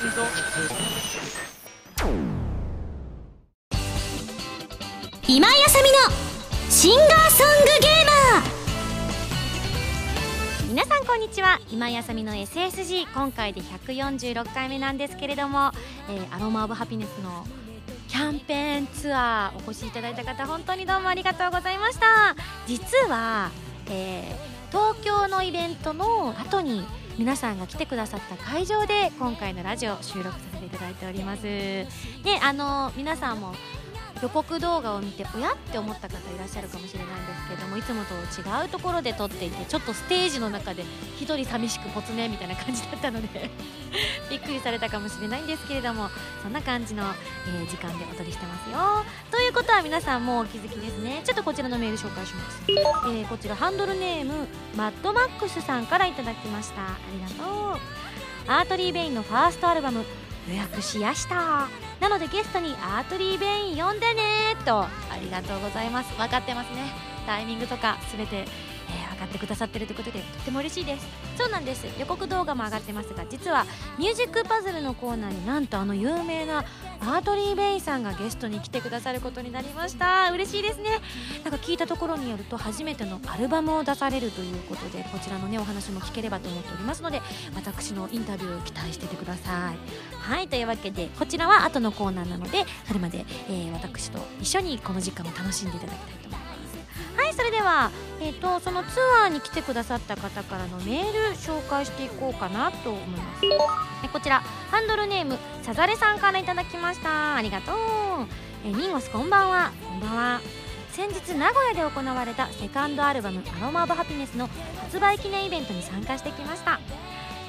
今井あさみのシンガーソングゲーマー。皆さんこんにちは。今井あさみの SSG 今回で146回目なんですけれども、えー、アロマオブハピネスのキャンペーンツアーお越しいただいた方本当にどうもありがとうございました。実は、えー、東京のイベントの後に皆さんが来てくださった会場で今回のラジオ収録させていただいております。であの皆さんも予告動画を見ておやって思った方いらっしゃるかもしれないんですけどもいつもと違うところで撮っていてちょっとステージの中で1人寂しく没ねみたいな感じだったので びっくりされたかもしれないんですけれどもそんな感じの、えー、時間でお撮りしてますよ。ということは皆さんもうお気づきですね。ちょっとこちらのメール紹介します、えー、こちらハンドルネームマッドマックスさんからいただきました。ありがとう。 Artery Vein のファーストアルバム予約しやした。なのでゲストに Artery Vein 呼んでねと。ありがとうございます。分かってますね。タイミングとか全てえー、上がってくださってるということでとっても嬉しいです。そうなんです。予告動画も上がってますが実はミュージックパズルのコーナーになんとあの有名な Artery Vein さんがゲストに来てくださることになりました。嬉しいですね。なんか聞いたところによると初めてのアルバムを出されるということでこちらのねお話も聞ければと思っておりますので私のインタビューを期待しててください。はいというわけでこちらは後のコーナーなのでそれまで、えー、私と一緒にこの時間を楽しんでいただきたいと思います。では、えーと、そのツアーに来てくださった方からのメール紹介していこうかなと思います。えこちらハンドルネームサザレさんからいただきました。ありがとう。えミンゴスこんばんは。こんばんは。先日名古屋で行われたセカンドアルバム「アロマ・オブ・ハピネス」の発売記念イベントに参加してきました。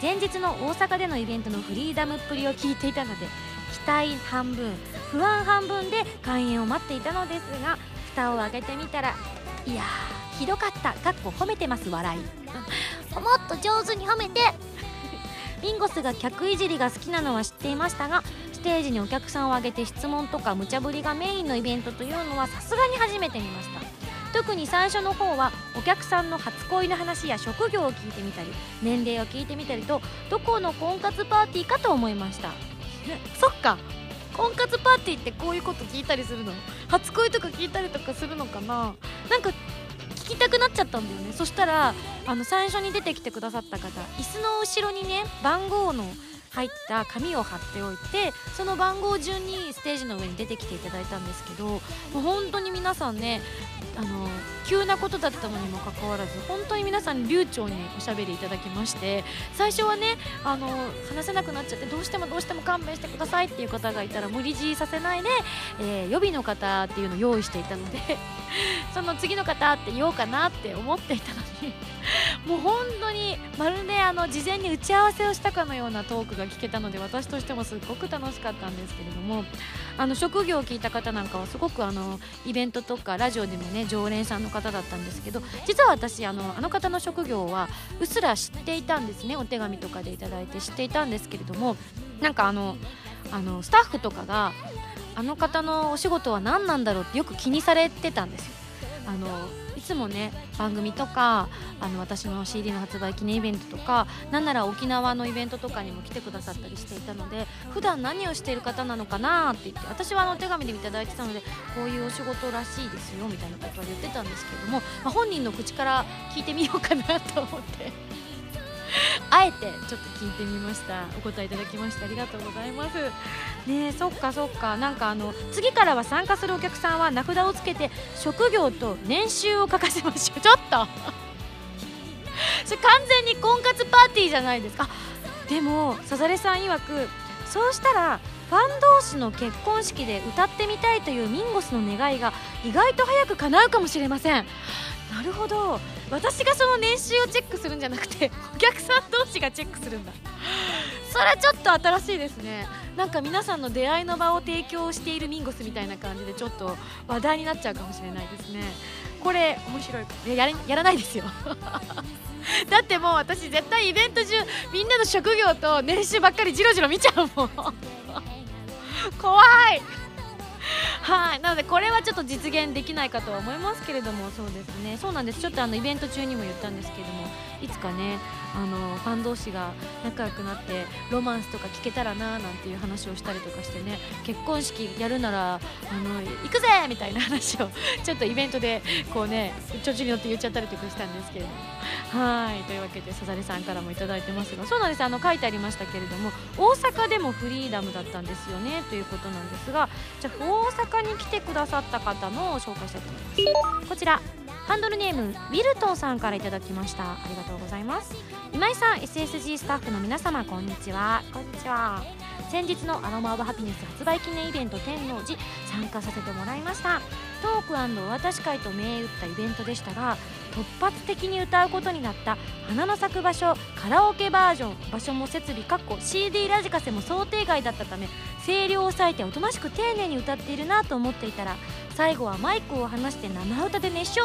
前日の大阪でのイベントのフリーダムっぷりを聞いていたので期待半分不安半分で開演を待っていたのですが蓋を開けてみたらいやひどかったかっこ褒めてます笑い。もっと上手に褒めて。ビンゴスが客いじりが好きなのは知っていましたがステージにお客さんを挙げて質問とか無茶ぶりがメインのイベントというのはさすがに初めて見ました。特に最初の方はお客さんの初恋の話や職業を聞いてみたり年齢を聞いてみたりとどこの婚活パーティーかと思いました。そっか婚活パーティーってこういうこと聞いたりするの？初恋とか聞いたりとかするのかな？なんか聞きたくなっちゃったんだよね。そしたらあの最初に出てきてくださった方椅子の後ろにね番号の入った紙を貼っておいてその番号順にステージの上に出てきていただいたんですけどもう本当に皆さんねあの急なことだったのにもかかわらず本当に皆さん流暢におしゃべりいただきまして最初はねあの話せなくなっちゃってどうしてもどうしても勘弁してくださいっていう方がいたら無理強いさせないで、えー、予備の方っていうのを用意していたので その次の方って言おうかなって思っていたのにもう本当にまるであの事前に打ち合わせをしたかのようなトークが聞けたので私としてもすごく楽しかったんですけれどもあの職業を聞いた方なんかはすごくあのイベントとかラジオでもね常連さんの方だったんですけど実は私あのあの方の職業はうっすら知っていたんですねお手紙とかでいただいて知っていたんですけれどもなんかあのあのスタッフとかがあの方のお仕事は何なんだろうってよく気にされてたんですよ。あのいつもね番組とかあの私の CD の発売記念イベントとかなんなら沖縄のイベントとかにも来てくださったりしていたので普段何をしている方なのかなって言って私はあのお手紙でいただいてたのでこういうお仕事らしいですよみたいなことは言ってたんですけれども、まあ、本人の口から聞いてみようかなと思って。あえてちょっと聞いてみました。お答えいただきましてありがとうございます。ねそっかそっか。なんかあの次からは参加するお客さんは名札をつけて職業と年収を書かせましょう。ちょっと！それ完全に婚活パーティーじゃないですか。でもサザレさん曰くそうしたらファン同士の結婚式で歌ってみたいというミンゴスの願いが意外と早く叶うかもしれません。なるほど。私がその年収をチェックするんじゃなくてお客さん同士がチェックするんだ。それはちょっと新しいですね。なんか皆さんの出会いの場を提供しているミンゴスみたいな感じでちょっと話題になっちゃうかもしれないですね。これ面白いややらないですよ。だってもう私絶対イベント中みんなの職業と年収ばっかりじろじろ見ちゃうもん。怖い。はい。なのでこれはちょっと実現できないかとは思いますけれどもそうですね。そうなんです。ちょっとあのイベント中にも言ったんですけどもいつかねあのファン同士が仲良くなってロマンスとか聞けたらななんていう話をしたりとかしてね結婚式やるならあの行くぜみたいな話を ちょっとイベントでこうね調子に乗って言っちゃったりとかしたんですけれども。はい。というわけでさざりさんからも頂いてますがそうなんです。あの書いてありましたけれども大阪でもフリーダムだったんですよねということなんですがじゃあ大阪に来てくださった方の紹介したいと思います。こちら。ハンドルネームウィルトンさんからいただきました。ありがとうございます。今井さん SSG スタッフの皆様こんにちは。こんにちは。先日のアロマオブハピネス発売記念イベント天王寺参加させてもらいました。トークお渡し会と銘打ったイベントでしたが突発的に歌うことになった花の咲く場所カラオケバージョン場所も設備かっこ CD ラジカセも想定外だったため声量を抑えておとなしく丁寧に歌っているなと思っていたら最後はマイクを離して生歌で熱唱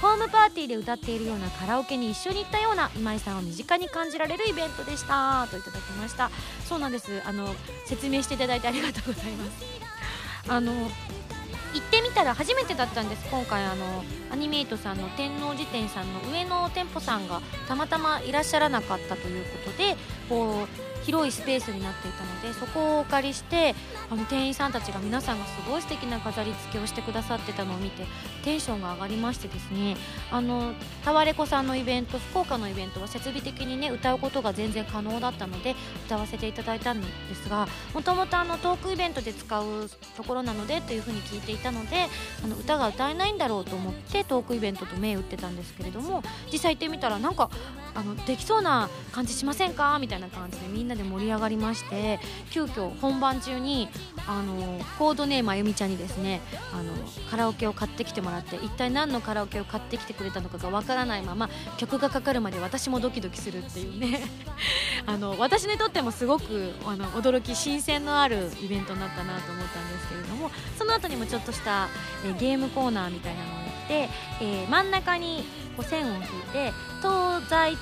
ホームパーティーで歌っているようなカラオケに一緒に行ったような今井さんを身近に感じられるイベントでした。といただきました。そうなんです。あの説明していただいてありがとうございます。あの行ってみたら初めてだったんです。今回あのアニメイトさんの天王寺店さんの上の店舗さんがたまたまいらっしゃらなかったということでこう広いスペースになっていたのでそこをお借りしてあの店員さんたちが皆さんがすごい素敵な飾り付けをしてくださってたのを見てテンションが上がりましてですねあのタワレコさんのイベント福岡のイベントは設備的にね歌うことが全然可能だったので歌わせていただいたんですがもともとあのトークイベントで使うところなのでというふうに聞いていたのであの歌が歌えないんだろうと思ってトークイベントと銘打ってたんですけれども実際行ってみたらなんかあのできそうな感じしませんか？みたいな感じでみんなで盛り上がりまして急遽本番中にあのコードネームあゆみちゃんにですねあのカラオケを買ってきてもらって一体何のカラオケを買ってきてくれたのかがわからないまま曲がかかるまで私もドキドキするっていうね。あの私にとってもすごくあの驚き新鮮のあるイベントになったなと思ったんですけれどもその後にもちょっとした、えゲームコーナーみたいなのをやって、えー、真ん中にこう線を引いて東西に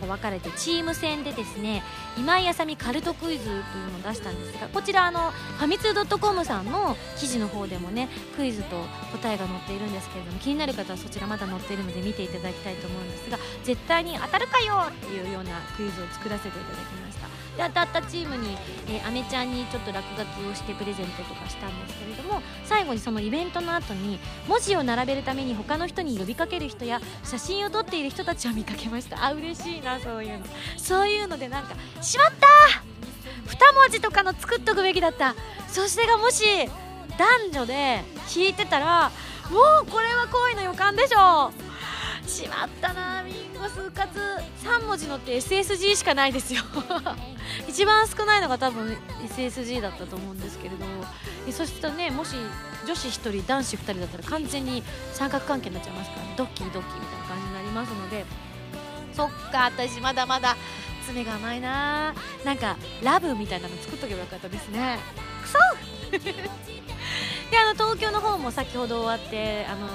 こう分かれてチーム戦でですね今井あさみカルトクイズというのを出したんですがこちらあのファミツー .com さんの記事の方でもねクイズと答えが載っているんですけれども気になる方はそちらまだ載っているので見ていただきたいと思うんですが絶対に当たるかよっていうようなクイズを作らせていただきました。で当たったチームに、えー、アメちゃんにちょっと落書きをしてプレゼントとかしたんですけれども最後にそのイベントの後に文字を並べるために他の人に呼びかける人や写真を撮っている人たちを見かけました。あ嬉しいなそういうの。そういうのでなんかしまった！2文字とかの作っとくべきだった。そしてがもし男女で弾いてたらもうこれは恋の予感でしょ。しまったなみんな。ゴス活3文字のって SSG しかないですよ。一番少ないのが多分 SSG だったと思うんですけれどそしてねもし女子1人男子2人だったら完全に三角関係になっちゃいますから、ね、ドッキリドッキリみたいな感じになりますので。そっか私まだまだ爪が甘いな。なんかラブみたいなの作っとけばよかったですね。くそ！であの東京の方も先ほど終わってあの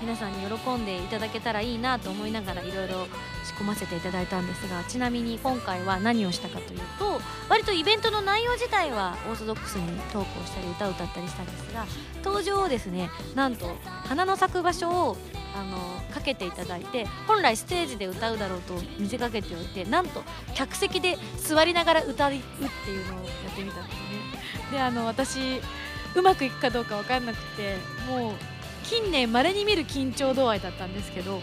皆さんに喜んでいただけたらいいなと思いながらいろいろ仕込ませていただいたんですがちなみに今回は何をしたかというと割とイベントの内容自体はオーソドックスにトークをしたり歌を歌ったりしたんですが登場をですねなんと花の咲く場所をあのかけていただいて本来ステージで歌うだろうと見せかけておいてなんと客席で座りながら歌うっていうのをやってみたんですね。であの私うまくいくかどうか分かんなくてもう近年まれに見る緊張度合いだったんですけど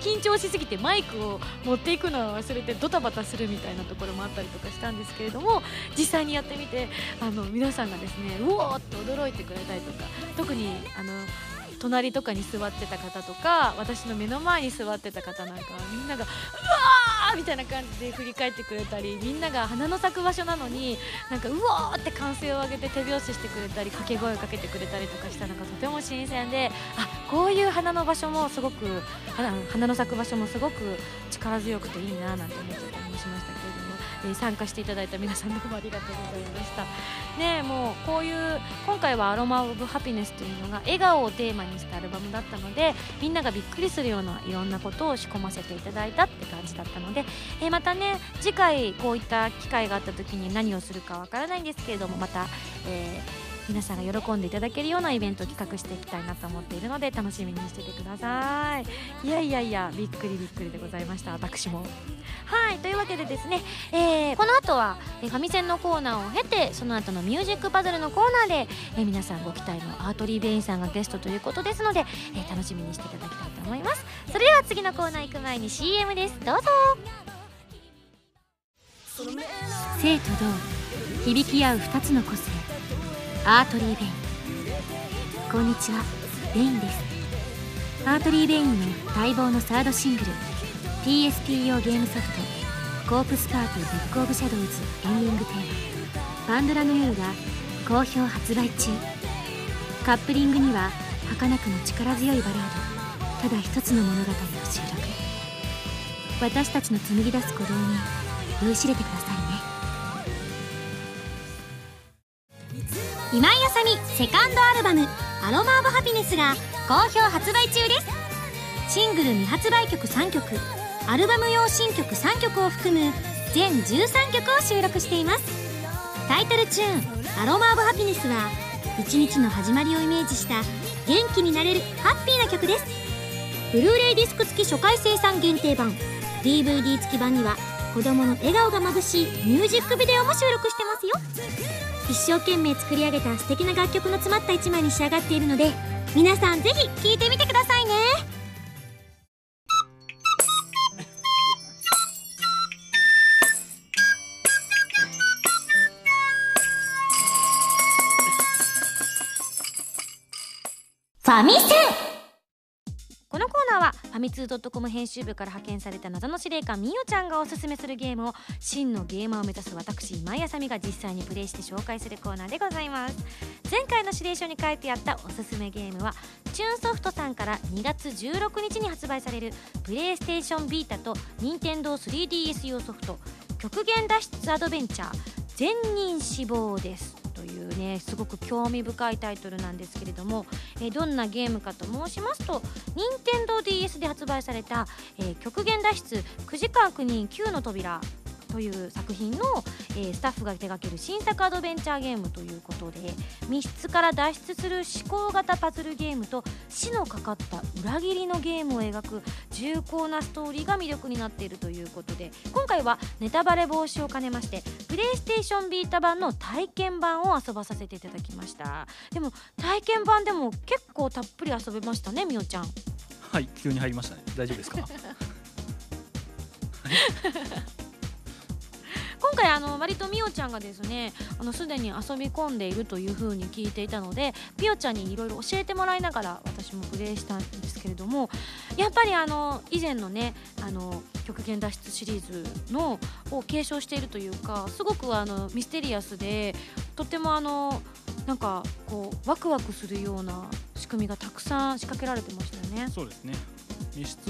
緊張しすぎてマイクを持っていくのを忘れてドタバタするみたいなところもあったりとかしたんですけれども実際にやってみてあの皆さんがですねうおーって驚いてくれたりとか特にあの隣とかに座ってた方とか私の目の前に座ってた方なんかはみんながうわーみたいな感じで振り返ってくれたりみんなが花の咲く場所なのになんかうわーって歓声を上げて手拍子してくれたり掛け声をかけてくれたりとかしたのがとても新鮮であこういう花の場所もすごく花の咲く場所もすごく力強くていいななんて思ってたりもしましたけど。え参加していただいた皆さんどうもありがとうございました。ねもうこういう今回は「アロマ・オブ・ハピネス」というのが笑顔をテーマにしたアルバムだったのでみんながびっくりするようないろんなことを仕込ませていただいたって感じだったので、えー、またね次回こういった機会があった時に何をするかわからないんですけれどもまた、えー皆さんが喜んでいただけるようなイベントを企画していきたいなと思っているので楽しみにしててください。いやいやいやびっくりびっくりでございました私も。はいというわけでですね、えー、この後は、えファミセンのコーナーを経てその後のミュージックパズルのコーナーで、えー、皆さんご期待の Artery Vein さんがゲストということですので、えー、楽しみにしていただきたいと思います。それでは次のコーナー行く前に CM です。どうぞ。静と動響き合う2つの個性。 Artery Vein。こんにちは。ベインです。Artery Vein の待望のサードシングル PSP 用ゲームソフト「コープスパーティブック・オブ・シャドウズ」エンディングテーマ「パンドラの夜」が好評発売中。カップリングには儚くも力強いバラードただ一つの物語を収録。私たちの紡ぎ出す鼓動に酔いしれてください。今井あさみセカンドアルバム「アロマ・オブ・ハピネス」が好評発売中です。シングル未発売曲3曲アルバム用新曲3曲を含む全13曲を収録しています。タイトルチューン「アロマ・オブ・ハピネス」は一日の始まりをイメージした元気になれるハッピーな曲です。ブルーレイディスク付き初回生産限定版 DVD 付き版には子供の笑顔がまぶしいミュージックビデオも収録してますよ。一生懸命作り上げた素敵な楽曲の詰まった一枚に仕上がっているので皆さんぜひ聴いてみてくださいね。ファミセファミツー .com 編集部から派遣された謎の司令官みおちゃんがおすすめするゲームを真のゲーマーを目指す私今井あさみが実際にプレイして紹介するコーナーでございます。前回の指令書に書いてあったおすすめゲームはチューンソフトさんから2月16日に発売されるプレイステーションビータと任天堂 3DS 用ソフト極限脱出アドベンチャー全人死亡です。というねすごく興味深いタイトルなんですけれども、えー、どんなゲームかと申しますと任天堂 d s で発売された、えー、極限脱出9時間9人9の扉という作品の、えー、スタッフが手掛ける新作アドベンチャーゲームということで密室から脱出する思考型パズルゲームと死のかかった裏切りのゲームを描く重厚なストーリーが魅力になっているということで今回はネタバレ防止を兼ねましてプレイステーションビータ版の体験版を遊ばさせていただきました。でも体験版でも結構たっぷり遊べましたねみおちゃん。はい急に入りましたね。大丈夫ですか？今回あの割とみおちゃんがですねあのすでに遊び込んでいるというふうに聞いていたのでみおちゃんにいろいろ教えてもらいながら私もプレイしたんですけれどもやっぱりあの以前のねあの極限脱出シリーズのを継承しているというかすごくあのミステリアスでとてもあのなんかこうワクワクするような仕組みがたくさん仕掛けられてましたよね。そうですね密室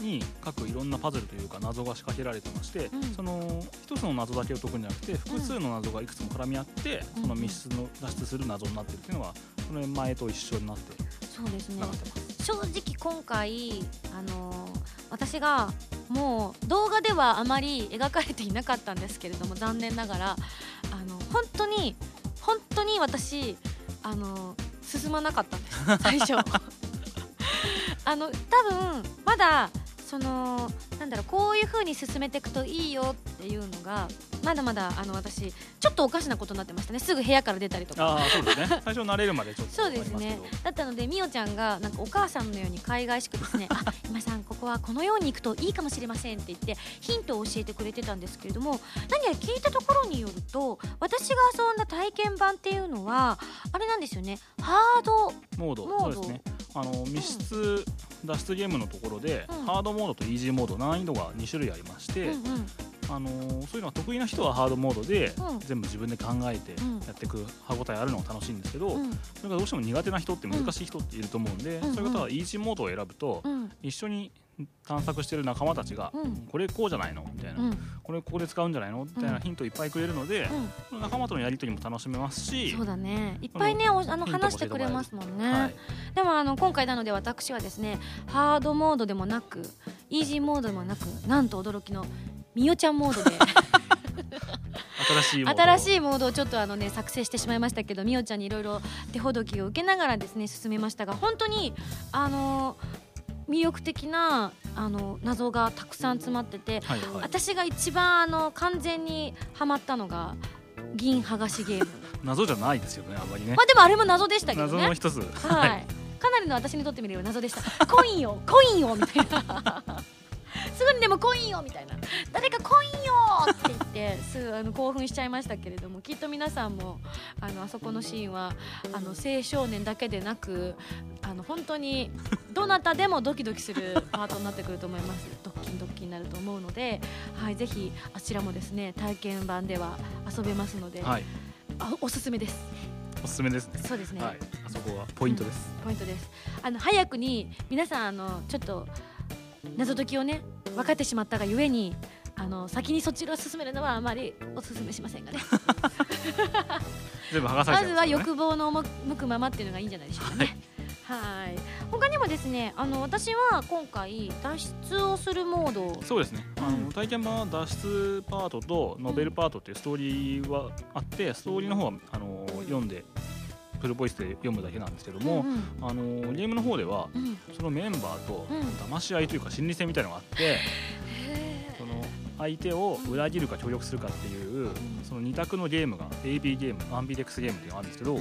に各いろんなパズルというか謎が仕掛けられてまして、うん、その一つの謎だけを解くんじゃなくて複数の謎がいくつも絡み合って、うん、その密室の脱出する謎になってるっていうのはその前と一緒になってそうですね。正直今回あのー、私がもう動画ではあまり描かれていなかったんですけれども残念ながらあの本当に本当に私あの進まなかったんです最初 あの多分まだそのなんだろうこういう風に進めていくといいよっていうのがまだまだあの私ちょっとおかしなことになってましたね。すぐ部屋から出たりとか。あそうですね。最初慣れるまでちょっとそうですね。だったのでみおちゃんがなんかお母さんのように海外しくですね あ今さんここはこのように行くといいかもしれませんって言ってヒントを教えてくれてたんですけれども何やら聞いたところによると私が遊んだ体験版っていうのはあれなんですよね。ハードモード。そうですね。あの密室脱出ゲームのところで、うん、ハードモードとイージーモード難易度が2種類ありまして、うんうん、あのそういうのは得意な人はハードモードで、全部自分で考えてやっていく歯応えあるのが楽しいんですけど、それがどうしても苦手な人って難しい人っていると思うんで、そういう方はイージーモードを選ぶと、一緒に探索してる仲間たちが、うん、これこうじゃないのみたいな、うん、これここで使うんじゃないのみたいなヒントいっぱいくれるので、うん、仲間とのやり取りも楽しめますしそうだね。いっぱいねあの話してくれますもんね、はい、でもあの今回なので私はですねハードモードでもなくイージーモードでもなくなんと驚きのみおちゃんモードで。新しいモード新しいモードをちょっとあのね作成してしまいましたけどみおちゃんにいろいろ手ほどきを受けながらですね進めましたが本当にあの魅力的なあの謎がたくさん詰まってて、はいはい、私が一番あの完全にハマったのが銀剥がしゲーム。謎じゃないですよねあんまりね。まあでもあれも謎でしたけどね。謎の一つ。はい、かなりの私にとってみれば謎でした。コインよコインよみたいな すぐにでもコインよみたいな。誰かコインよって言って すぐあの興奮しちゃいましたけれどもきっと皆さんもあのあそこのシーンはあの青少年だけでなくあの本当にどなたでもドキドキする パートになってくると思います。ドッキンドッキンになると思うので、はい、ぜひあちらもですね体験版では遊べますので、はい。あおすすめです。おすすめですね。そうですね、はい。あそこはポイントです、ポイントです。あの早くに皆さんあのちょっと謎解きをね分かってしまったがゆえにあの先にそちらを進めるのはあまりお勧めしませんがね。全部剥がされまずは欲望の向くままっていうのがいいんじゃないでしょうかね。はい。他にもですねあの私は今回脱出をするモードをそうですね、あうん。の体験版は脱出パートとノベルパートっていうストーリーはあってストーリーの方はあの読んでフルボイスで読むだけなんですけども、うんあのゲームの方ではうん。うんそのメンバーとうん。騙し合いというか心理戦みたいなのがあって、へその相手を裏切るか協力するかっていうその2択のゲームが AB ゲームアンビレックスゲームっていうのがあるんですけど、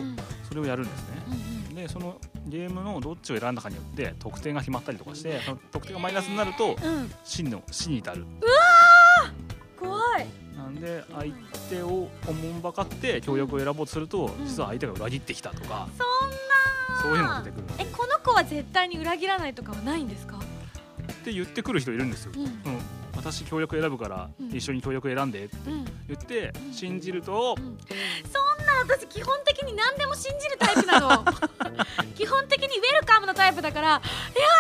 それをやるんですね。うんでそのゲームのどっちを選んだかによって得点が決まったりとかしてその得点がマイナスになるとうん。うん死の死に至る。怖いなんで相手をおもんばかって協力を選ぼうとすると、ん。実は相手が裏切ってきたとか、そんな。そういうのが出てくるえこの子は絶対に裏切らないとかはないんですか？って言ってくる人いるんですよ。うん私協力選ぶからうん。一緒に協力選んでってうん。言ってうん。信じるとそんな私基本的に何でも信じるタイプなの。基本的にウェルカムなタイプだからいや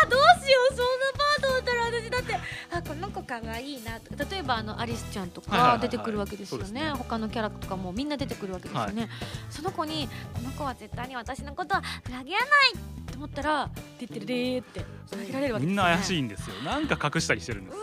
どうしようそんなパートだったら私だってあこの子かわいいなとか例えばあのアリスちゃんとはいはいはいはい。か出てくるわけですよね,、そうですね。他のキャラとかもみんな出てくるわけですよね、その子にこの子は絶対に私のことは裏切らないと思ったら「てってるでー」って裏切られるわけですよ、ね、みんな怪しいいんですよ。なんか隠したりしてるんです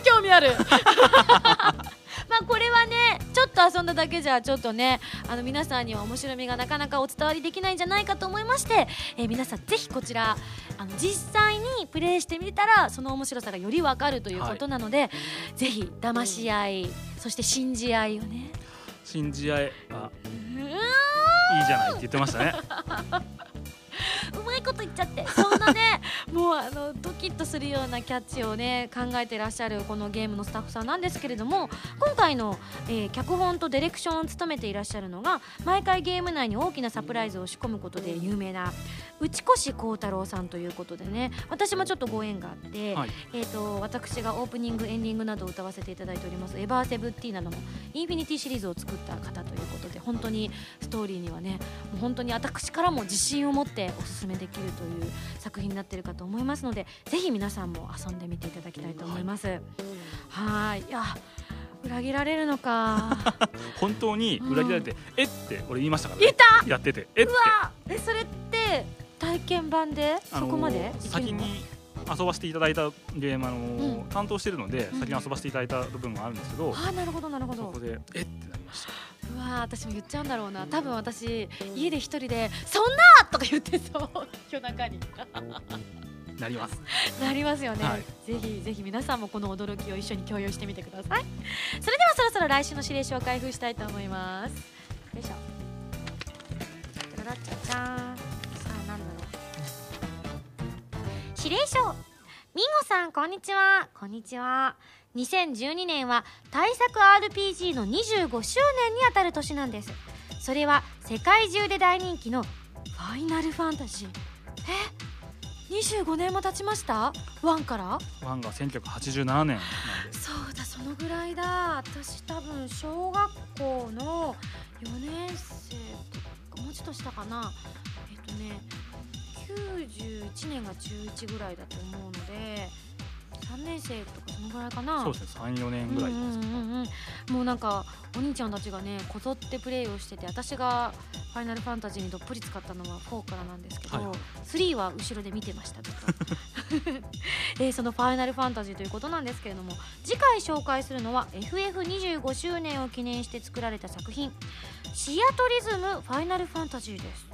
興味ある。まあこれはねちょっと遊んだだけじゃちょっとねあの皆さんには面白みがなかなかお伝わりできないんじゃないかと思いまして、えー皆さんぜひこちらあの実際にプレイしてみたらその面白さがよりわかるということなので、ぜひ騙し合いそして信じ合いをね。信じ合えあいいじゃないって言ってましたね うまいこと言っちゃって。そんなね もうあのドキッとするようなキャッチをね考えてらっしゃるこのゲームのスタッフさんなんですけれども今回の、えー脚本とディレクションを務めていらっしゃるのが毎回ゲーム内に大きなサプライズを仕込むことで有名な内越幸太郎さんということでね私もちょっとご縁があって、はい。えー、と私がオープニングエンディングなどを歌わせていただいております「エバーセブンティーナ」などのインフィニティシリーズを作った方ということで本当にストーリーにはねもう本当に私からも自信を持っておすすめできるという作品になっているかと思いますのでぜひ皆さんも遊んでみていただきたいと思います。はい。い。や裏切られるのか。本当に裏切られて、えって俺言いましたから、言ねっ、やっててえって。あえそれって体験版で？そこまで？先に遊ばせていただいたゲームあのーうん。担当してるのでうん先に遊ばせていただいた部分があるんですけど、あーなるほどなるほど。そこでえってなりましたうわー私も言っちゃうんだろうな。多分私家で一人で「そんな!」とか言ってそう。夜中に。なります。なりますよね、はい。ぜひぜひ皆さんもこの驚きを一緒に共有してみてください。それではそろそろ来週の指令書を開封したいと思います。よいしょ。ララッチャチャーン。さあ何だろう。指令書。ミンゴさんこんにちは。こんにちは2012年は大作 RPG の25周年にあたる年なんです。それは世界中で大人気のファイナルファンタジー。え？25年も経ちました？ワンから？ワンが1987年そうだそのぐらいだ。私多分小学校の4年生とかもうちょっとしたかな。えっとね91年が中1ぐらいだと思うので3年生とかそのぐらいかな。そうですね。34年ぐらいです、うんうんうんもうなんかお兄ちゃんたちがねこぞってプレイをしてて私が「ファイナルファンタジー」にどっぷり使ったのは4からなんですけど、はい、3は後ろで見てましたずっと。でその「ファイナルファンタジー」ということなんですけれども次回紹介するのは FF25 周年を記念して作られた作品「シアトリズムファイナルファンタジー」です。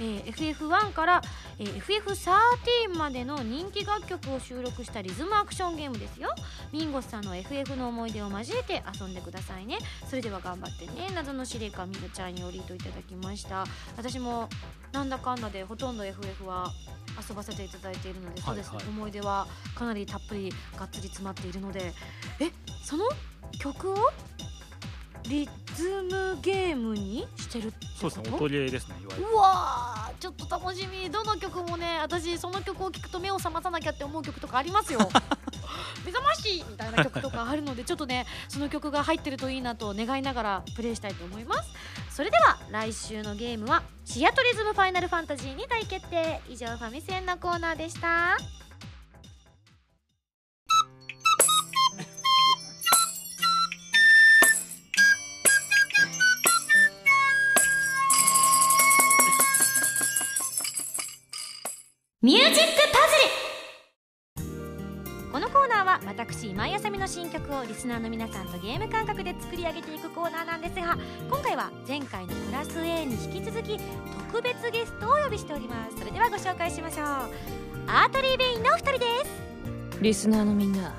えー、FF1 から、えー、FF13 までの人気楽曲を収録したリズムアクションゲームですよ。ミンゴスさんの FF の思い出を交えて遊んでくださいね。それでは頑張ってね。謎の司令官みるちゃんよりといただきました。私もなんだかんだでほとんど FF は遊ばせていただいているので、そうです。ね思い出はかなりたっぷりがっつり詰まっているので。えその曲をリズムゲームにしてるそうですね音ゲーですねいわゆる。うわちょっと楽しみ。どの曲もね私その曲を聴くと目を覚まさなきゃって思う曲とかありますよ。目覚ましいみたいな曲とかあるのでちょっとねその曲が入ってるといいなと願いながらプレイしたいと思います。それでは来週のゲームはシアトリズムファイナルファンタジーに大決定。以上ファミセンのコーナーでしたミュージックパズル。このコーナーは私今井あさみの新曲をリスナーの皆さんとゲーム感覚で作り上げていくコーナーなんですが今回は前回のプラス A に引き続き特別ゲストをお呼びしております。それではご紹介しましょう。アートリー・ベインのお二人です。リスナーのみんな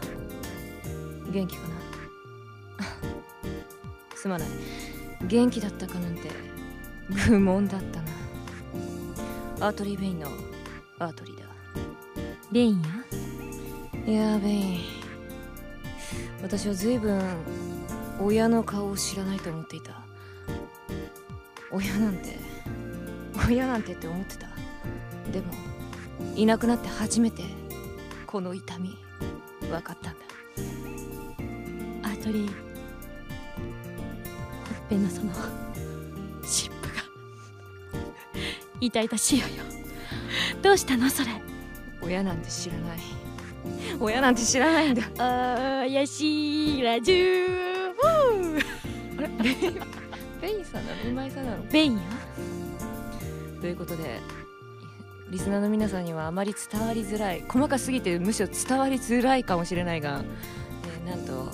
元気かな？すまない。元気だったかなんて愚問だったな。アートリー・ベインのアートリーだ。ベインや？いやベイン。私は随分親の顔を知らないと思っていた。親なんて親なんてって思ってた。でもいなくなって初めてこの痛み分かったんだ。アートリーほっぺのその湿布が痛々しいよよどうしたのそれ？親なんて知らない。親なんて知らないんだ。あやしらじゅうあれ？ベインさんなの？今井さんなの？ベインやということでリスナーの皆さんにはあまり伝わりづらい。細かすぎてむしろ伝わりづらいかもしれないが、えー、なんと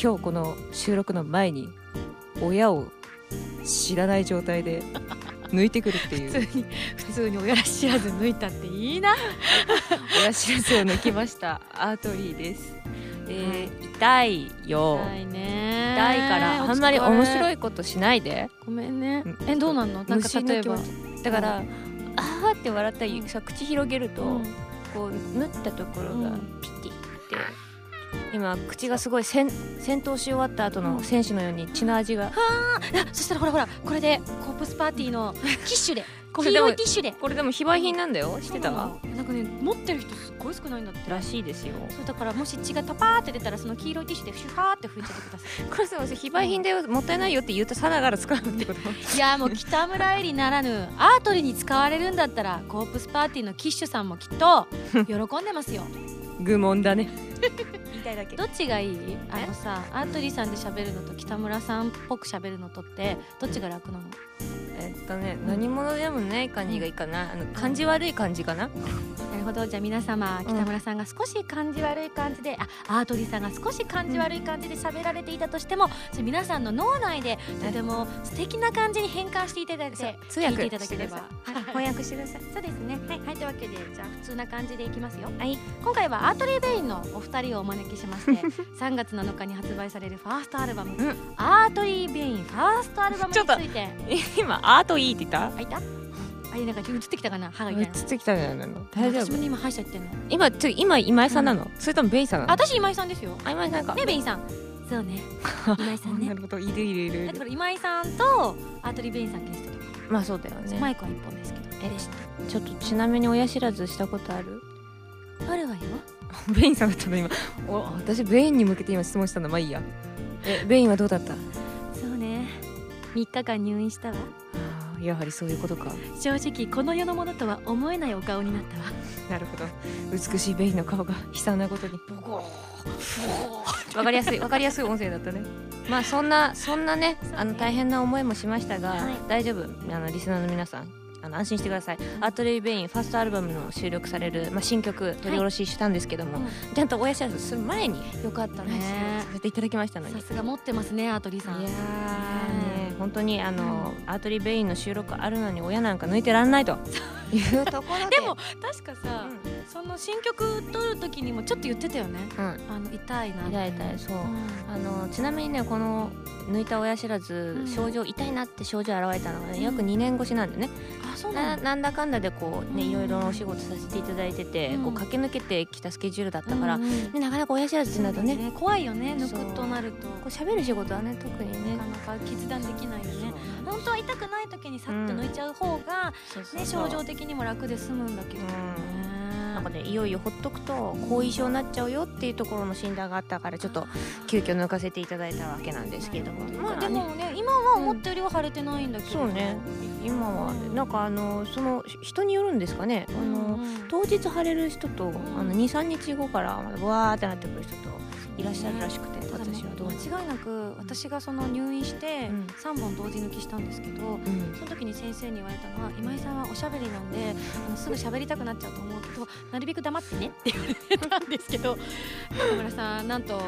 今日この収録の前に親を知らない状態で抜いてくるっていう。普通に普通に親知らず抜いたっていいな。親知らずを抜きました。アートリーです。えー、痛いよ。痛いね痛いからあんまり面白いことしないで。ごめんね。えどうなんの？なんか例えば。だから、あーって笑ったりさ口広げると、うん、こう縫ったところがピッていって、今口がすごい戦戦闘し終わった後の選手のように血の味が、はあ。そしたらほらほらこれでコープスパーティーのティッシュで。黄色いティッシュで。これでも非売品なんだよ。知ってた？なんかね持ってる人すっごい少ないんだって。らしいですよ。そうだからもし血がタパーって出たらその黄色いティッシュでシュファーって拭いちゃってくださいこれさ非売品でもったいないよって言ったさながら使うってこと。いやもう北村えりならぬアートリーに使われるんだったらコープスパーティーのキッシュさんもきっと喜んでますよ。愚問だねたいだけ。どっちがいい？あのさアートリーさんで喋るのと北村さんっぽく喋るのとってどっちが楽なの？えっとね、何者でもない感じがいいかな、あの感じ悪い感じかな、なるほど。じゃあ皆様北村さんが少し感じ悪い感じで、あアートリーさんが少し感じ悪い感じで喋られていたとしても、じゃ皆さんの脳内でとても素敵な感じに変換していただいて通訳いただければ。翻訳してください。そうですね。はい、はい、というわけでじゃあ普通な感じでいきますよ。はい。今回は Artery Vein のお二人をお招きしまして 3月7日に発売されるファーストアルバム、うん、 Artery Vein ファーストアルバムについて。今アートいいって言った？あいた。あれなんか映ってきたかな？歯が映ってきたんじゃないの？大丈夫？今歯医者行ってんの。今ちょ今今井さんなの、うん、それともベイさんなの？私今井さんですよ。あ今井さんか。ねベイさん。そうね。今井さんね。なるほど。いるいるいるだから今井さんとArtery Vein さんゲストとかまあそうだよね。マイクは一本ですけど。えちょっとちなみに親知らずしたことある？あるわよ ベインさんだったの今お私ベインに向けて今質問したんだまあいいや。えベインはどうだった？そうね。3日間入院したわ。あやはりそういうことか。正直この世のものとは思えないお顔になったわ。なるほど。美しいベインの顔が悲惨なことに。わかりやすいわかりやすい音声だったね。まあそんなそんなねあの大変な思いもしましたが、はい、大丈夫？あのリスナーの皆さんあの安心してください、 Artery Vein ファーストアルバムの収録される、まあ、新曲録り下ろししたんですけども、はいちゃんと親知らずする前によかったね。させていただきましたのに。さすが持ってますねアートリーさん。いやね本当にあの、うん、 Artery Vein の収録あるのに親なんか抜いてらんないと。いうところで。でも確かさ、うん、その新曲撮る時にもちょっと言ってたよね、うん、あの痛いな痛い痛いそう、あのちなみにねこの抜いた親知らず、症状痛いなって症状現れたのが、ね、約2年越しなんでね、あそうななんだ。かんだでこうねいろいろなお仕事させていただいてて、こう駆け抜けてきたスケジュールだったから、ね、なかなか親知らずってなるとね、ね、怖いよね抜くとなると。こう喋る仕事はね特にね。なかなか決断できないよね。本当は痛くない時にさっと抜いちゃう方が、ね、症状的にも楽で済むんだけどね、なんかねいよいよほっとくと後遺症になっちゃうよっていうところの診断があったからちょっと急遽抜かせていただいたわけなんですけども、まあ、でもね今は思ったよりは腫れてないんだけど、そうね。今はなんかあのその人によるんですかね、あの当日腫れる人と、あの23日後からわーってなってくる人といらっしゃるらしくて、私はどう間違いなく私がその入院して3本同時抜きしたんですけど、うん、その時に先生に言われたのは今井さんはおしゃべりなんであのすぐ喋りたくなっちゃうと思うけどなるべく黙ってねって言われたんですけど中村さんなんと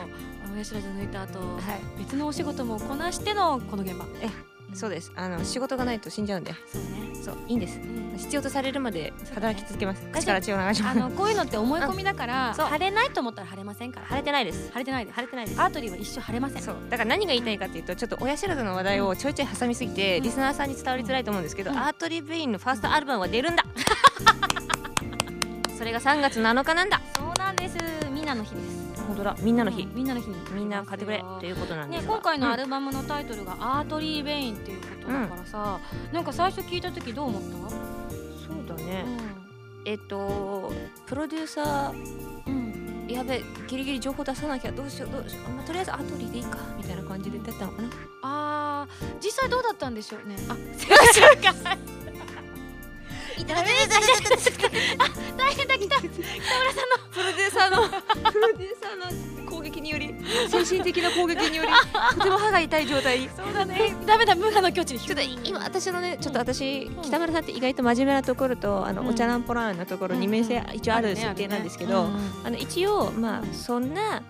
親知らず抜いた後、はい、別のお仕事もこなしてのこの現場。えそうです。あの仕事がないと死んじゃうんで。そうね。そういいんです、うん。必要とされるまで働き続けます、ね、口から血を流します。あのこういうのって思い込みだから、晴れないと思ったら晴れませんから。晴れてないです。晴れてないです。晴れてないです。アートリーは一生晴れません。そう。だから何が言いたいかっていうとちょっと親知らずの話題をちょいちょい挟みすぎて、うん、リスナーさんに伝わりづらいと思うんですけど、うん、アートリーベインのファーストアルバムは出るんだ。それが3月7日なんだ。そうなんです。みんなの日です本当だ。みんなの日、うん、みんなの日。にみんな買ってくれ。ということなんですね今回のアルバムのタイトルが「アートリー・ベイン」っていうことだからさ、うん、なんか最初聞いた時どう思った？そうだね、うん、えっとプロデューサー、うん、やべギリギリ情報出さなきゃどうしようどうしよう、まあ、とりあえずアートリーでいいかみたいな感じで出たのかな。あー実際どうだったんでしょうね。あすいませあ大変だ来た。北村さんの。プロデューサーのプロデューサーの攻撃により精神的な攻撃により とても歯が痛い状態。そうだね。ダメだ無我の境地ちょっと今私のねちょっと私、北村さんって意外と真面目なところとあの、お茶なんぽらんなところ二面性一応ある設定なんですけど、あの一応まあそんな、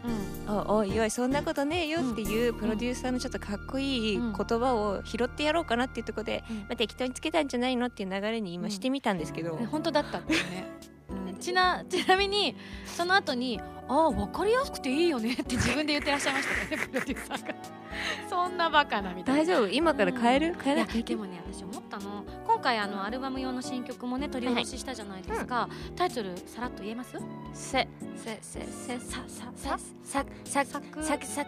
おおいおいそんなことねえよっていうプロデューサーのちょっとかっこいい言葉を拾ってやろうかなっていうところで、まあ、適当につけたんじゃないのっていう流れに今してみたんですけど、本当だったんだよね、うん、ちなちなみにその後にああ分かりやすくていいよね。って自分で言ってらっしゃいましたね プロデューサーが。そんなバカなみたいな。大丈夫？今から変える、うん、変えないでもね私思ったの。今回あのアルバム用の新曲もね取り下ろししたじゃないですか、はいうん、タイトルさらっと言えます？せ。せせせさささささささささささ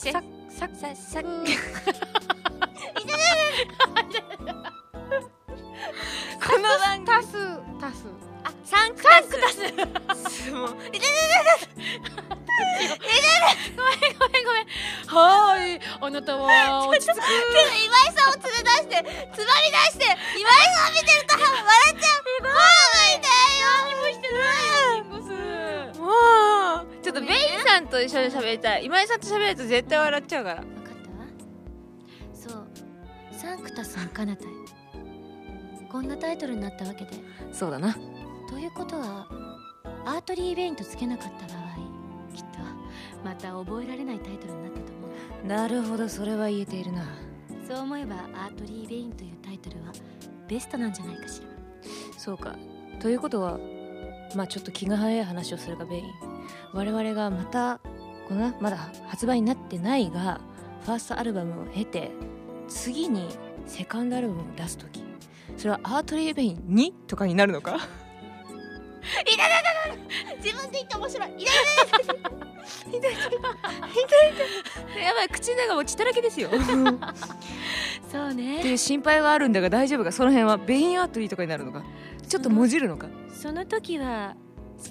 ささささ この番タスタスあサンクタスもういてててごめんごめんごめんはい。あなたは落ち着く今井さんを連れ出してつまみ出して今井さん見てると笑っちゃうもう痛いよ何もしてないもうちょっとベイさんと一緒に喋りたい今井さんと喋ると絶対笑っちゃうから分かったそうサンクタスの彼方へこんなタイトルになったわけで。そうだな。ということは Artery Vein とつけなかった場合きっとまた覚えられないタイトルになったと思う。なるほどそれは言えているな。そう思えば Artery Vein というタイトルはベストなんじゃないかしら。そうか。ということはまあちょっと気が早い話をするがベイン。我々がまたこのまだ発売になってないがファーストアルバムを経て次にセカンドアルバムを出す時それはアートリー・ベイン2とかになるのか？いたいたいた自分で言って面白い。いたいたいたい。たいたいたやばい口の中も血だらけですよ。そうね。っていう心配はあるんだが大丈夫か？その辺はベインアートリーとかになるのか？ちょっともじるのか？その時は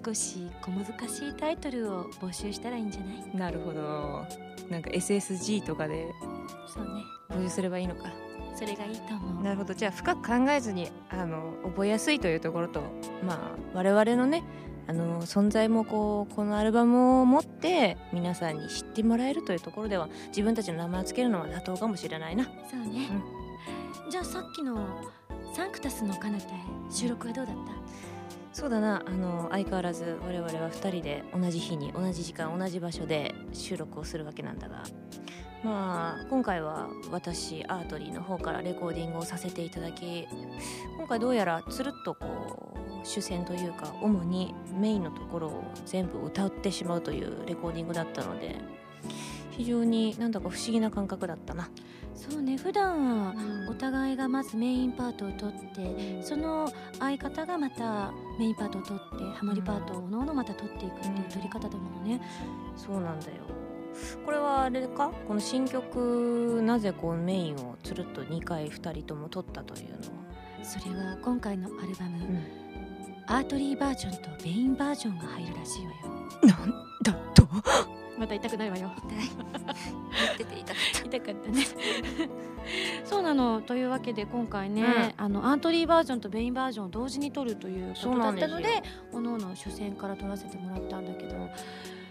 少し小難しいタイトルを募集したらいいんじゃない？なるほど。なんか SSG とかでそうね。募集すればいいのかそれがいいと思う。なるほど。じゃあ深く考えずにあの覚えやすいというところとまあ我々のねあの存在もこうこのアルバムを持って皆さんに知ってもらえるというところでは自分たちの名前を付けるのは妥当かもしれないな。そうね、うん、じゃあさっきのサンクタスの彼方収録はどうだった？そうだな。あの相変わらず我々は2人で同じ日に同じ時間同じ場所で収録をするわけなんだがまあ今回は私アートリーの方からレコーディングをさせていただき今回どうやらつるっとこう主戦というか主にメインのところを全部歌ってしまうというレコーディングだったので非常になんだか不思議な感覚だったな。そうね普段はお互いがまずメインパートを取ってその相方がまたメインパートを取ってハモリパートをおのおのまた取っていくっていう取り方だものね、そうなんだよこれはあれか？この新曲なぜこうメインをつるっと2回2人とも取ったというのは？それは今回のアルバム、うん。アートリーバージョンとメインバージョンが入るらしいわよ。なんだ？とまた痛くないわよ。痛い。言ってて痛かった痛かったね。そうなの。というわけで今回ね、うん、あのアートリーバージョンとメインバージョンを同時に撮るということだったのでおのおの初戦から撮らせてもらったんだけど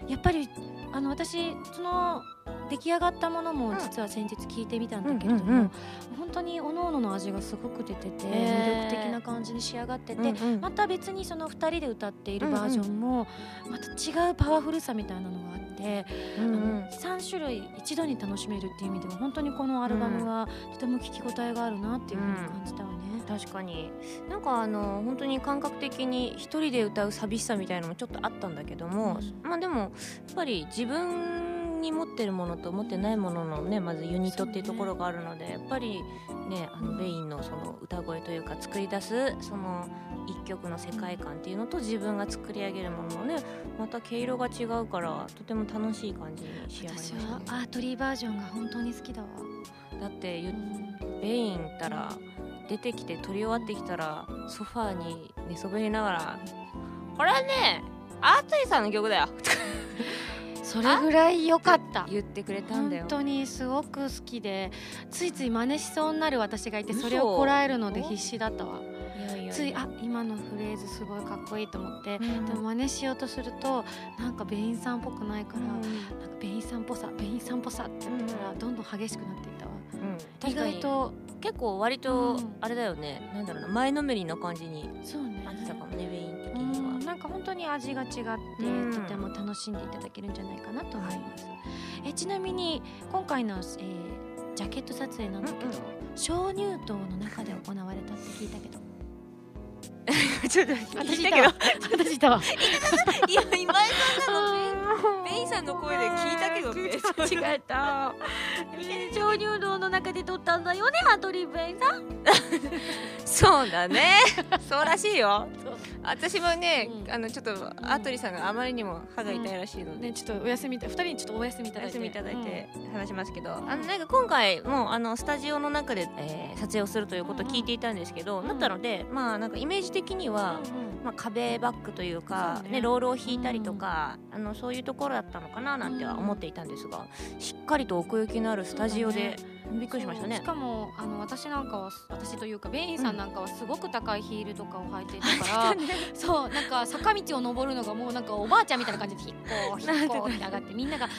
やっぱりあの私その出来上がったものも実は先日聞いてみたんだけれども、本当におのおのの味がすごく出てて魅力的な感じに仕上がってて、うんうん、また別にその2人で歌っているバージョンもまた違うパワフルさみたいなのがあって、うんうん、あの3種類一度に楽しめるっていう意味では本当にこのアルバムはとても聴き応えがあるなっていうふうに感じたわね。確かに。なんかあの本当に感覚的に一人で歌う寂しさみたいなのもちょっとあったんだけども、うん、まあでもやっぱり自分に持ってるものと持ってないもののねまずユニットっていうところがあるので、やっぱりねあのベインのその歌声というか作り出すその一曲の世界観っていうのと自分が作り上げるもののねまた毛色が違うからとても楽しい感じに仕上がりました、ね、私はアートリーバージョンが本当に好きだわ。だってベインったら、出てきて撮り終わってきたらソファーに寝そべりながら「これはねアートリーさんの曲だよ」それぐらい良かった。言ってくれたんだよ。本当にすごく好きでついつい真似しそうになる私がいてそれをこらえるので必死だったわついあ今のフレーズすごいかっこいいと思って、うん、でも真似しようとするとなんかベインさんっぽくないから、うん、なんかベインさんっぽさベインさんっぽさって言ったらどんどん激しくなっていったわ、うん、意外と結構割とあれだよね、なんだろうな前のめりな感じにそうね。なってたかもねベイン的には、なんか本当に味が違って、とても楽しんでいただけるんじゃないかなと思います、はい、えちなみに今回の、えー、ジャケット撮影なんだけど、鍾乳洞の中で行われたって聞いたけど ちょっと私いたけど。私いたわ。今今井さんなの？ベインさんの声で聞いたけど 間違えた。鍾乳洞の中で撮ったんだよねハトリーベインさん。そうだね。そうらしいよ私もね、うん、あのちょっとアトリさんがあまりにも歯が痛いらしいので、うん、ねちょっとお休み二人にちょっとお休みいただいて。いただいて話しますけど、あのなんか今回もあのスタジオの中で、えー、撮影をするということを聞いていたんですけど、なったのでまあなんかイメージ的には、まあ壁バッグというかね、ねロールを引いたりとか、あのそういうところだったのかななんては思っていたんですが、しっかりと奥行きのあるスタジオで。びっくりしましたね。しかもあの私なんかは私というかベインさんなんかはすごく高いヒールとかを履いていたから、うん、そうなんか坂道を登るのがもうなんかおばあちゃんみたいな感じでひっこひっこって上がってみんなが「ああ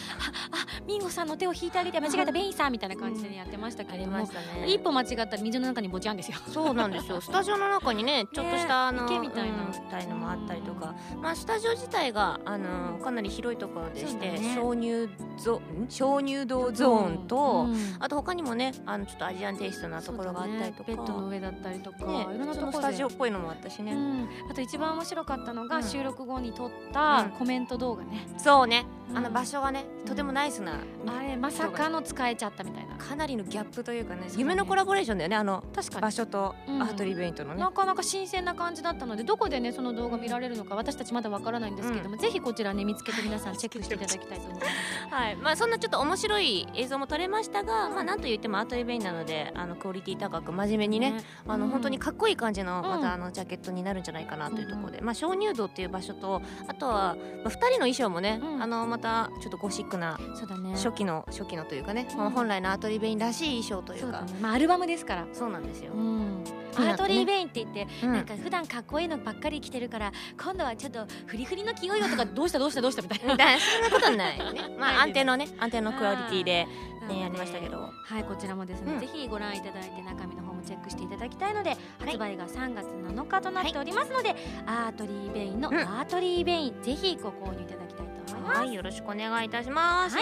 ミンゴさんの手を引いてあげて間違えたベインさん」みたいな感じで、ね、やってましたけども、ね、一歩間違ったら水の中にぼちゃんですよそうなんですよ。スタジオの中にねちょっとしたあの、池みたいな、みたいのもあったりとか、まあスタジオ自体があのかなり広いところでして、ね、鍾乳ゾ鍾乳洞ゾーンと、うん、あと他にもねあのちょっとアジアンテイストなところがあったりとか、ね、ベッドの上だったりとか、ね、いろんなところスタジオっぽいのもあったしね、うん、あと一番面白かったのが、収録後に撮ったコメント動画ね、そうね。あの場所がね、とてもナイスな、あれまさかの使えちゃったみたいな。かなりのギャップというかね夢のコラボレーションだよねあの確か場所とアートリベントのね、なかなか新鮮な感じだったのでどこでねその動画見られるのか私たちまだわからないんですけども、ぜひこちらね見つけて皆さんチェックしていただきたいと思います。はい。まあそんなちょっと面白い映像も撮れましたが、まあなんと言っても Artery Vein なのであのクオリティ高く真面目にね、ね、あの、本当にかっこいい感じのまたあのジャケットになるんじゃないかなというところで、まあ鍾乳洞っていう場所とあとは、まあ、2人の衣装もね、あのまたちょっとゴシックなね、初期の初期のというかね、うん、本来の Artery Vein らしい衣装というか、ね、まあ、アルバムですから。そうなんですよ、うん、 Artery Vein って言って、うん、なんか普段かっこいいのばっかり着てるから今度はちょっとフリフリの着ようよとかどうしたどうしたどうしたみたいな。そんなことないね。まあ安定のね安定のクオリティでねやりましたけど。はいこちらもですね、ぜひご覧いただいて中身の方もチェックしていただきたいので、発売が3月7日となっておりますので、アートリー・ベインのアートリー・ベイン、ぜひご購入いただきたいと思います、はい、よろしくお願いいたします、は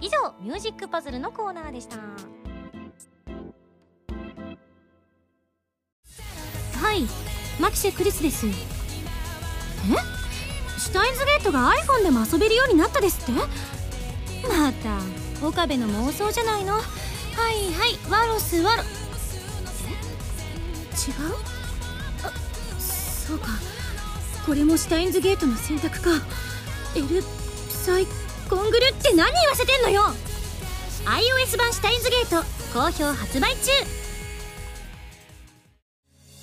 い、以上ミュージックパズルのコーナーでした。はい。マキシェクリスです。え？シュタインズゲートが iPhone でも遊べるようになったですって？また岡部の妄想じゃないの？はいはいワロスワロ。違う？あそうか。これもシュタインズゲートの選択か。エルサイコングルって何言わせてんのよ？iOS 版シュタインズゲート好評発売中。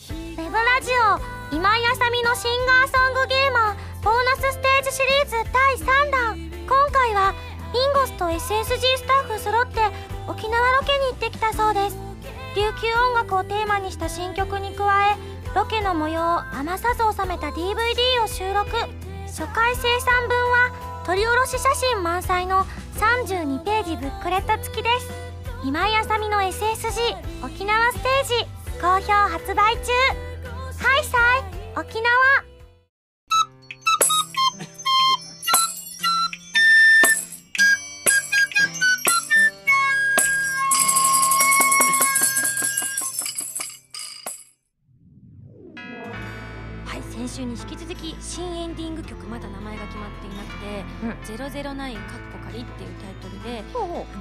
ウェブラジオ今井あさみのシンガーソングゲーマーボー。SSG スタッフ揃って沖縄ロケに行ってきたそうです。琉球音楽をテーマにした新曲に加えロケの模様を余さず収めた DVD を収録。初回生産分は撮り下ろし写真満載の32ページブックレット付きです。今井あさみの SSG 沖縄ステージ好評発売中。ハイサイ沖縄。曲まだ名前が決まっていなくて「うん、009カッコ仮」っていうタイトルで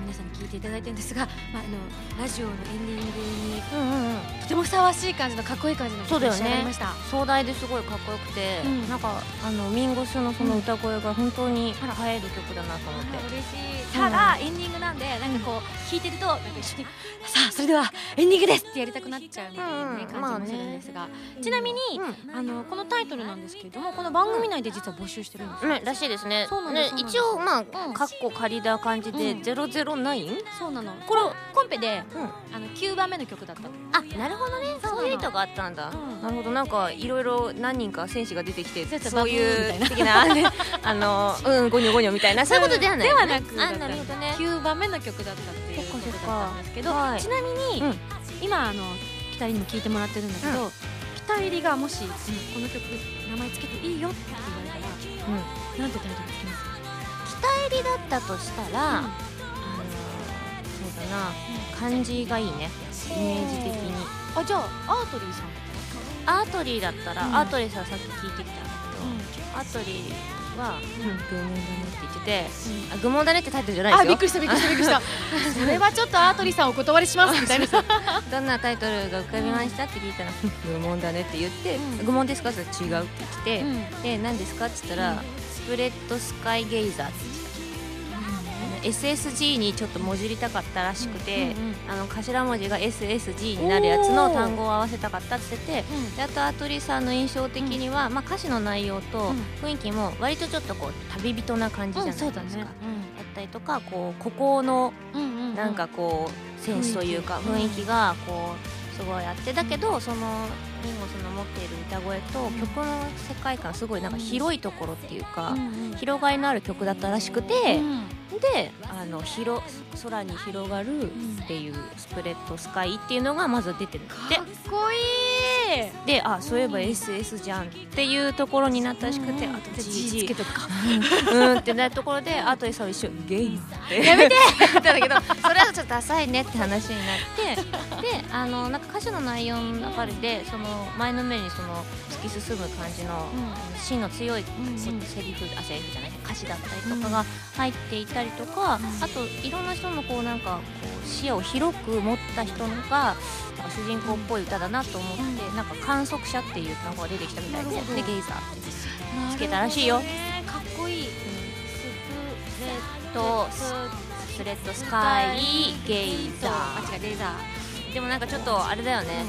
皆さんに聞いていただいてるんですが、まあ、あのラジオのエンディングに、うんうん、とてもふさわしい感じのかっこいい感じの曲に仕上がりました、ね、壮大ですごいかっこよくて、うん、なんかあのミンゴスのその歌声が本当に映える曲だなと思って、うん、嬉しいただ、エンディングなんでなんかこう聴いてるとなんか一緒に「さあそれではエンディングです!」ってやりたくなっちゃうみたいな、ね、感じもするんですが、ちなみに、あのこのタイトルなんですけれどもこの番組内で実は募集してるんですよ、らしいですね。一応まあカッコ仮だ感じで009そうなの。これコンペであの9番目の曲だったあなるほどねそういう意図があったん。だなるほど。なんかいろいろ何人か選手が出てきてそういう的なあのうんゴニョゴニョみたいな。そういうことではない。ではなくあなるほどね。9番目の曲だったっていうことだったんですけどちなみに今あの2人にも聞いてもらってるんだけど北入りがもしこの曲名前つけていいよって言われたらうん。なんてタイトルつけます？北入りだったとしたら、あのそうだな、漢字がいいね。イメージ的にあじゃあアートリーさんアートリーだったら、アートリーさんさっき聞いてきたんだけど、アートリーは「愚問だね」って言ってて「あ愚問だね」ってタイトルじゃないですよ。あびっくりしたびっくりしたびっくりした。それはちょっとアートリーさんお断りしますみたいな。どんなタイトルが浮かびました？って聞いたら「愚問だね」って言って「愚問ですか?」って違うって言って「で何ですか?」って言ったら「スプレッドスカイゲイザー」って言って SSG にちょっともじりたかったらしくて、あの頭文字が SSG になるやつの単語を合わせたかったって言っててであとアトリさんの印象的には、まあ、歌詞の内容と雰囲気も割とちょっとこう旅人な感じじゃないですか。だったりとかこう孤高のなんかこうセンスというか雰囲気。がこうすごいあって。だけどそのリンゴスの持っている歌声と曲の世界観すごいなんか広いところっていうか広がりのある曲だったらしくてであの広空に広がるっていうスプレッドスカイっていうのがまず出てるかっこいい。であそういえば SS じゃんっていうところになったらしくて、あと GG つけとくか。うん。ってなるところであとでさ一緒。ゲイって。やめて。だけどそれはちょっとダサいねって話になって。であのなんか歌詞の内容の中でその前のめりにその突き進む感じの、うん、芯の強い、うん、セリフあセリフじゃない歌詞だったりとかが入っていたりとか、あといろんな人のこうなんかこう視野を広く持った人のが主人公っぽい歌だなと思って、うん、なんか観測者っていう単語が出てきたみたいででゲイザーってつけたらしいよ。かっこいい、スプレッドスレッドスカイゲイザーあ違うレーザーでもなんかちょっとあれだよね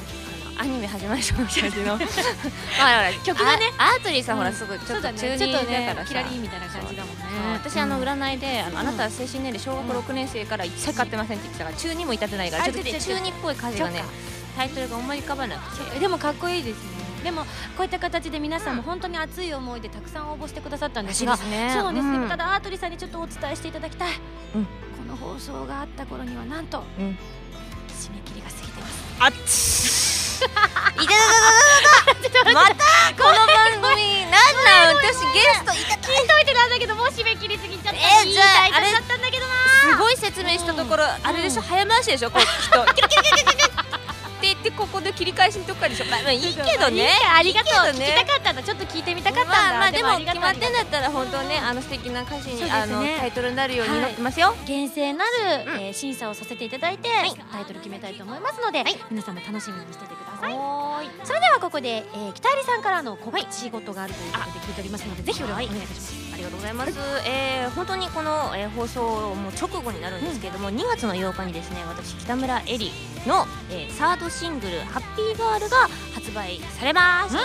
アニメ始まりそうな感じの。まあ 曲がね。アートリーさんほらすごいちょっと中二だからさ。キラリンみたいな感じだもんね。私あの占いであのあなたは精神年齢小学6年生から一切買ってませんって言ってたから中二も至ってないからちょっと中二っぽい感じがねタイトルが思い浮かばなくてでもかっこいいですね。でもこういった形で皆さんも本当に熱い思いでたくさん応募してくださったんですが、ね、そうですね、うん、ただアートリーさんにちょっとお伝えしていただきたい、うん、この放送があった頃にはなんと、うん、締め切りが過ぎてます。あっちいたたたた。またこの番組なんなん？私ゲストいた聞いといてなんだけどもう締め切りすぎちゃったえー、じゃああれだったんだけどな。すごい説明したところ、あれでしょ？早回しでしょ？こうきっとキラキラキラキラってここで切り返しのとこからでしょ？まあ、まあ、いいけどね。ありがとう、ね、聞きたかったんだちょっと聞いてみたかったんだ、まあ、まあでも決まってんだったら本当ねあの素敵な歌詞に、ね、あのタイトルになるようになってますよ、厳正なる、えー、審査をさせていただいて、タイトル決めたいと思いますので、皆さんも楽しみにしててください。それではここで、えー、北入さんからの告知事があるということで聞いておりますのでぜひお願いいたしますありがとうございます、えー、本当にこの、えー、放送も直後になるんですけれども、うん、2月の8日にですね私北村絵里の、えー、サードシングル「ハッピーガール」が発売されます、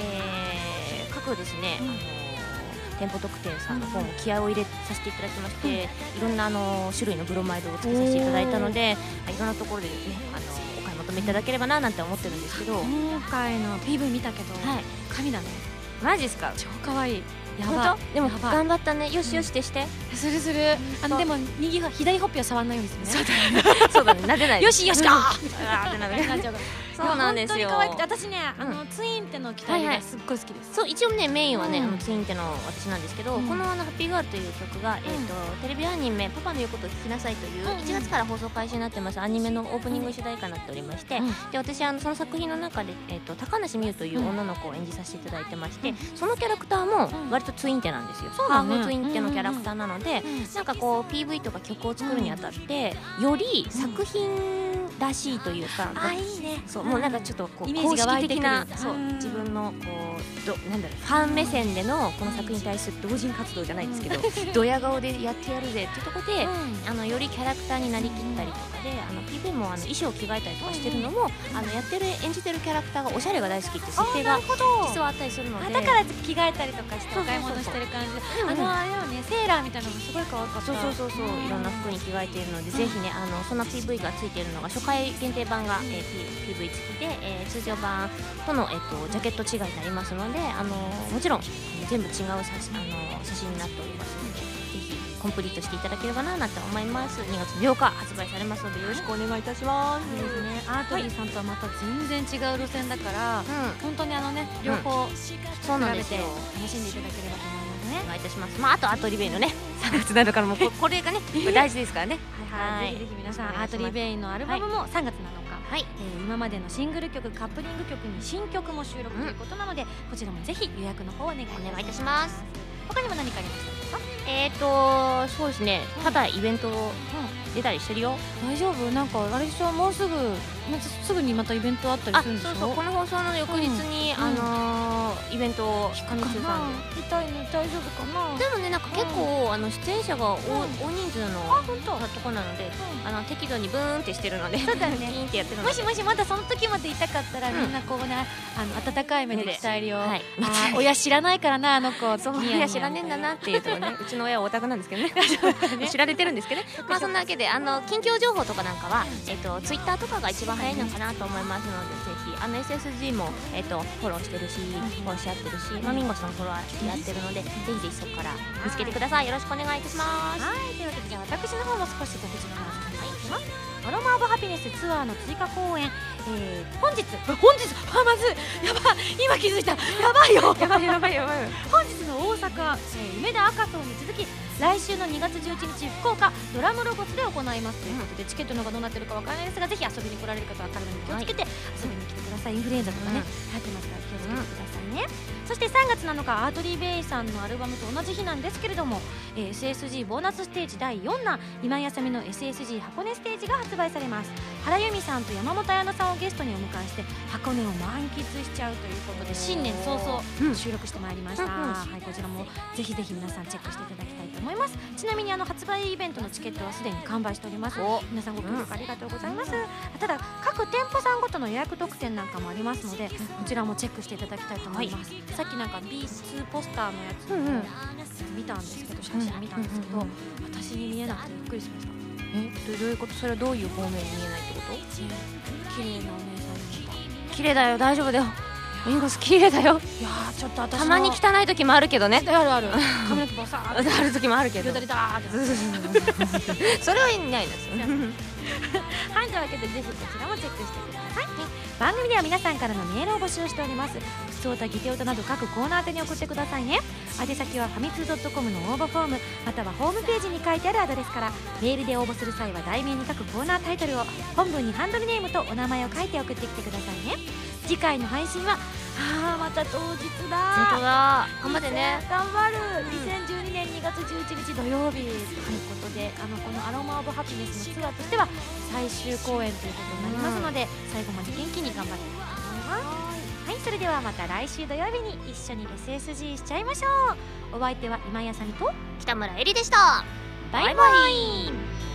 えー、各ですね、うん。店舗特典さんの方も気合を入れさせていただきまして、いろんなあの種類のブロマイドをつけさせていただいたのでいろんなところでねあのお買い求めいただければななんて思ってるんですけど。今回の PV 見たけど、はい、神だね。マジですか？超可愛いやば。でも頑張ったね。よしよしってして、するする。あのでも右左ほっぺは触らないようにするね。そうだね。撫でない よしよしかあってなる そうなんですよ。私ねあのツインテの機体がすっごい好きです。そう一応ねメインはねあのツインテの私なんですけどこのあのハッピーガールという曲がえっとテレビアニメパパの言うことを聞きなさいという1月から放送開始になってます。アニメのオープニング主題歌になっておりましてで私あのその作品の中でえっと高梨美優という女の子を演じさせていただいてましてそのキャラクターも割とツインテなんですよ。ハーフツインテのキャラクターなのでなんかこう PV とか曲を作るにあたってより作品らしいというか、あいいね。そうもうなんかちょっとこうイメージが湧いてくる。そう自分のこうどなんだろうファン目線でのこの作品に対する同人活動じゃないですけど、ドヤ顔でやってやるぜっていうところで、あのよりキャラクターになりきったりとかであの PV もあの衣装を着替えたりとかしてるのも、あのやってる演じてるキャラクターがおしゃれが大好きって設定が実はあったりするのでだから着替えたりとかしてお買い物してる感じ。あのあれよねセーラーみたいなのもすごい可愛かった。そうそうそうそう。いろんな服に着替えているので、ぜひねあのそんな PV がついているのが初回限定版が、えー、PV 付きで、えー、通常版との、えーと、ジャケット違いになりますので、あのもちろん全部違う写あの写真になっておりますのでぜひコンプリートしていただければななんて思います。2月8日発売されますのでよろしくお願いいたします、す。ねアートリーさんとはまた全然違う路線だから、はい、本当にあのね両方、うん、そうなんですよ。楽しんでいただければと思いますね。お願いいたします。まああとアートリベイのね3月7日のもここれがね大事ですからね。はい、ぜひぜひ皆さんアートリベインのアルバムも3月7日、はい、えー、今までのシングル曲カップリング曲に新曲も収録ということなので、うん、こちらもぜひ予約の方お願いいたします。他にも何かありました？かえっ、ー、とそうですね。ただイベント出たりしてるよ、大丈夫？なんかあれでしょ？もうすぐすぐにまたイベントあったりするんでしょ？そうそうこの放送の翌日に、うん、あのー、イベントを上中さんで見たいの？大丈夫かな？でもねなんか結構、あの出演者が大,、大人数のとこなので、あの適度にブーンってしてるのでそうだね。ピンってやってるもしもしまだその時までいたかったら、みんなこうねあの温かい目で伝えるよ、はい、あ 親知らないからなあの子。そう親知らねえんだな っていうとこね。うちの親はオタクなんですけどね。知られてるんですけどね。まあそんなわけであの近況情報とかなんかは、えっとツイッターとかが一番早いのかなと思いますのでぜひあの SSG も、えっとフォローしてるしフォローし合ってるし、まあ、ミンゴスのフォロワーしてやってるのでぜひぜひそこから見つけてください。よろしくお願いいたします。はいというわけで私の方も少し告知の方させていただきます。アロマ・オブ・ハピネスツアーの追加公演、えー、本日本日あまずやばい今気づいた。やばいよ。やばいやばいやばい。本日の大阪、えー、梅田赤荘に続き来週の2月11日福岡ドラムロゴスで行います。ということで、チケットの方がどうなってるかわからないですがぜひ遊びに来られる方は体に気をつけて遊びに来てください。インフルエンザとかね、流行ってますから気をつけてくださいね、そして3月7日アートリー・ベイさんのアルバムと同じ日なんですけれども、えー、SSG ボーナスステージ第4弾今井あさみの SSG 箱根ステージが発売されます。原由美さんと山本彩乃さんをゲストにお迎えして箱根を満喫しちゃうということで新年早々収録してまいりました、はい、こちらもぜひぜひ皆さんチェックしていただきたいと思います。ちなみにあの発売イベントのチケットはすでに完売しております。皆さんご協力ありがとうございます、ただ各店舗さんごとの予約特典なんかもありますのでこちらもチェックしていただきたいと思います、さっきなんか B2 ポスターのやつ見たんですけど写真見たんですけど、私に見えなくてびっくりしました。え？どどういうこと？それはどういう方面に見えないってこと？綺麗なお姉さんに綺麗だよ。大丈夫だよ。ミンゴス綺麗だよ。いやーちょっと私たまに汚い時もあるけどね。あるある。髪の毛バサーって。ある時もあるけど。それはいないです。よ はいというわけでぜひこちらもチェックしてください、番組では皆さんからのメールを募集しております通歌ギテオタなど各コーナー宛に送ってくださいね宛先はファミツー .com の応募フォームまたはホームページに書いてあるアドレスからメールで応募する際は題名に書くコーナータイトルを本文にハンドルネームとお名前を書いて送ってきてくださいね次回の配信はあーまた当日だ頑張ってね頑張る2012年2月11日土曜日ということであのこのアロマ・オブ・ハピネスのツアーとしては最終公演ということになりますので、最後まで元気に頑張っていきたいと思いますはいそれではまた来週土曜日に一緒に SSG しちゃいましょう。お相手は今井あさみと北村えりでした。バイバイ